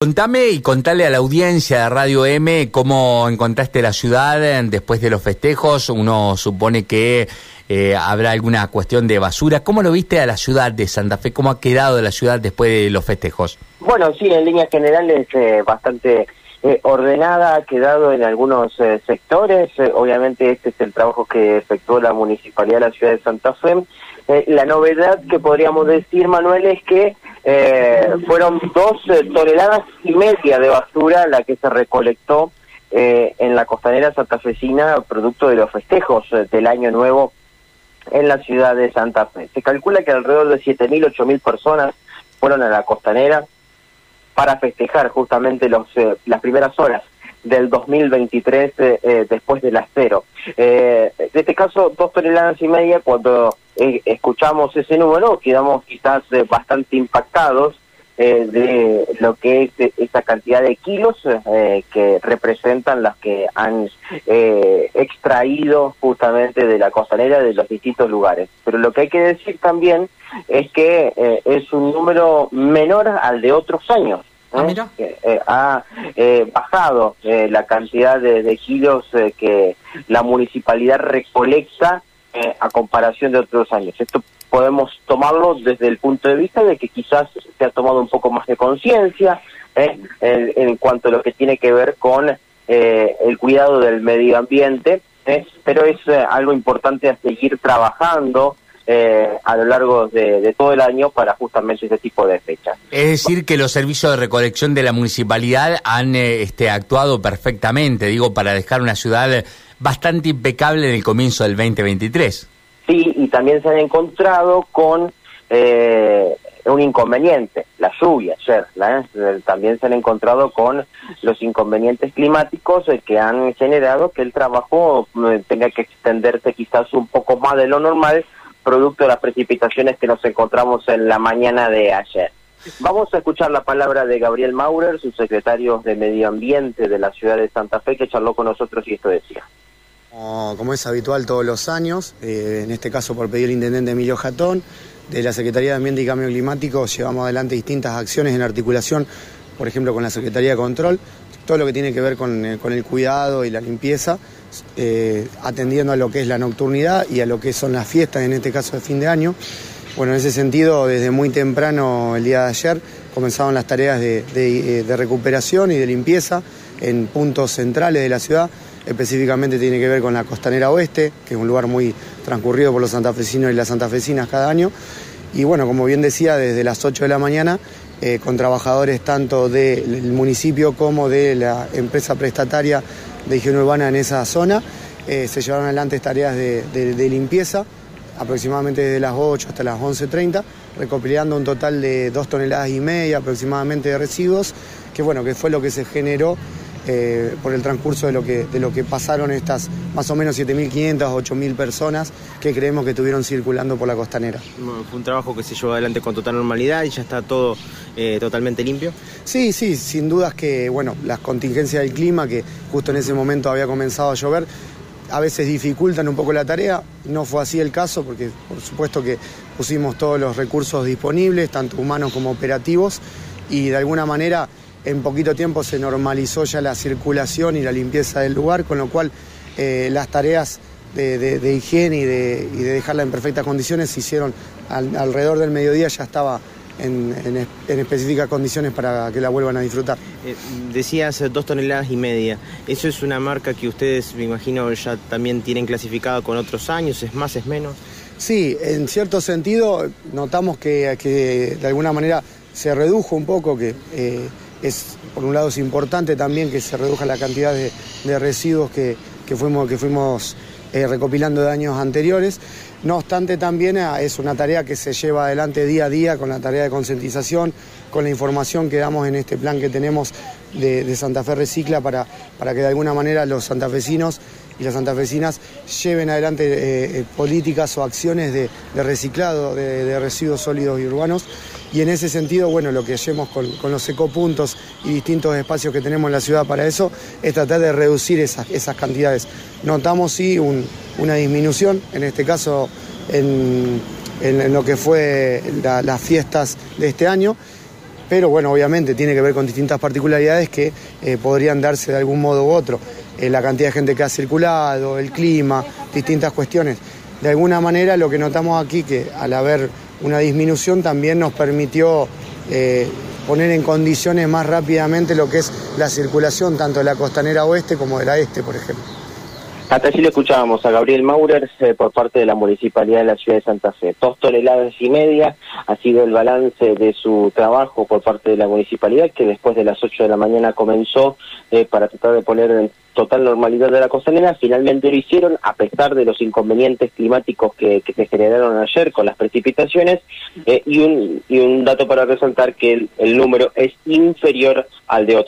Contame y contale a la audiencia de Radio M cómo encontraste la ciudad después de los festejos. Uno supone que eh, habrá alguna cuestión de basura. ¿Cómo lo viste a la ciudad de Santa Fe? ¿Cómo ha quedado la ciudad después de los festejos? Bueno, sí, en líneas generales eh, bastante eh, ordenada, ha quedado en algunos sectores. obviamente este es el trabajo que efectuó la Municipalidad de la ciudad de Santa Fe. la novedad que podríamos decir, Manuel, es que eh, fueron dos eh, toneladas y media de basura la que se recolectó eh, en la costanera santafesina producto de los festejos del año nuevo en la ciudad de Santa Fe. Se calcula que alrededor de 7.000, 8.000 personas fueron a la costanera para festejar justamente los, las primeras horas del 2023 después del acero. en este caso, dos toneladas y media cuando eh, escuchamos ese número, quedamos quizás eh, bastante impactados eh, de lo que es esa cantidad de kilos que representan las que han extraído justamente de la costanera de los distintos lugares. Pero lo que hay que decir también es que es un número menor al de otros años. Ah, ha bajado la cantidad de, de kilos que la municipalidad recolecta eh, a comparación de otros años. Esto podemos tomarlo desde el punto de vista de que quizás se ha tomado un poco más de conciencia eh, en, cuanto a lo que tiene que ver con eh, el cuidado del medio ambiente, pero es algo importante a seguir trabajando. a lo largo de, todo el año para justamente ese tipo de fechas. Es decir, que los servicios de recolección de la municipalidad han este, actuado perfectamente, digo, para dejar una ciudad bastante impecable en el comienzo del 2023. Sí, y también se han encontrado con eh, un inconveniente, la lluvia ayer. ¿eh? También se han encontrado con los inconvenientes climáticos eh, que han generado que el trabajo tenga que extenderse quizás un poco más de lo normal, producto de las precipitaciones que nos encontramos en la mañana de ayer. Vamos a escuchar la palabra de Gabriel Maurer, su secretario de Medio Ambiente de la ciudad de Santa Fe, que charló con nosotros y esto decía. Como, es habitual todos los años, eh, en este caso por pedir el intendente Emilio Jatón, de la Secretaría de Ambiente y Cambio Climático llevamos adelante distintas acciones en articulación, por ejemplo con la Secretaría de Control, todo lo que tiene que ver con, eh, el cuidado y la limpieza, eh, atendiendo a lo que es la nocturnidad y a lo que son las fiestas, en este caso de fin de año. Bueno, en ese sentido, desde muy temprano el día de ayer comenzaron las tareas de recuperación y de limpieza en puntos centrales de la ciudad específicamente tiene que ver con la costanera oeste, que es un lugar muy transcurrido por los santafesinos y las santafesinas cada año. Y bueno, como bien decía, desde las 8 de la mañana, eh, con trabajadores tanto del municipio como de la empresa prestataria de higiene urbana en esa zona, eh, se llevaron adelante tareas de, limpieza, aproximadamente desde las 8 hasta las 11.30, recopilando un total de 2 toneladas y media aproximadamente de residuos, que bueno, que fue lo que se generó eh, por el transcurso de lo, que, de lo que pasaron estas más o menos 7.500, 8.000 personas que creemos que estuvieron circulando por la costanera. fue un trabajo que se llevó adelante con total normalidad y ya está todo eh, totalmente limpio. Sí, sí, sin dudas que bueno, las contingencias del clima, que justo en ese momento había comenzado a llover, a veces dificultan un poco la tarea. No fue así el caso porque por supuesto que pusimos todos los recursos disponibles, tanto humanos como operativos, y de alguna manera en poquito tiempo se normalizó ya la circulación y la limpieza del lugar, con lo cual eh, las tareas de, higiene y de, dejarla en perfectas condiciones se hicieron alrededor del mediodía, ya estaba en, específicas condiciones para que la vuelvan a disfrutar. Eh, decías dos toneladas y media. ¿Eso es una marca que ustedes, me imagino, ya también tienen clasificada con otros años? ¿Es más, es menos? Sí, en cierto sentido notamos que, de alguna manera se redujo un poco, que eh, es, por un lado es importante también que se reduzca la cantidad de, residuos que, fuimos, que fuimos eh, recopilando de años anteriores. No obstante, también eh, es una tarea que se lleva adelante día a día con la tarea de concientización, con la información que damos en este plan que tenemos de, Santa Fe Recicla para, para que de alguna manera los santafesinos y las santafesinas lleven adelante eh, políticas o acciones de, reciclado de, residuos sólidos y urbanos. Y en ese sentido, bueno, lo que hacemos con, los ecopuntos y distintos espacios que tenemos en la ciudad para eso es tratar de reducir esas, esas cantidades. Notamos sí una disminución, en este caso en, lo que fue las fiestas de este año, pero bueno, obviamente tiene que ver con distintas particularidades que eh, podrían darse de algún modo u otro. Eh, la cantidad de gente que ha circulado, el clima, distintas cuestiones. De alguna manera lo que notamos aquí que al haber una disminución también nos permitió eh, poner en condiciones más rápidamente lo que es la circulación tanto de la costanera oeste como de la este, por ejemplo. Hasta allí le escuchábamos a Gabriel Maurer eh, por parte de la Municipalidad de la Ciudad de Santa Fe. Dos toneladas y media ha sido el balance de su trabajo por parte de la Municipalidad, que después de las 8 de la mañana comenzó eh, para tratar de poner en total normalidad de la costanera. Finalmente lo hicieron, a pesar de los inconvenientes climáticos que, se generaron ayer con las precipitaciones. Eh, y, un, y un dato para resaltar que el número es inferior al de otros.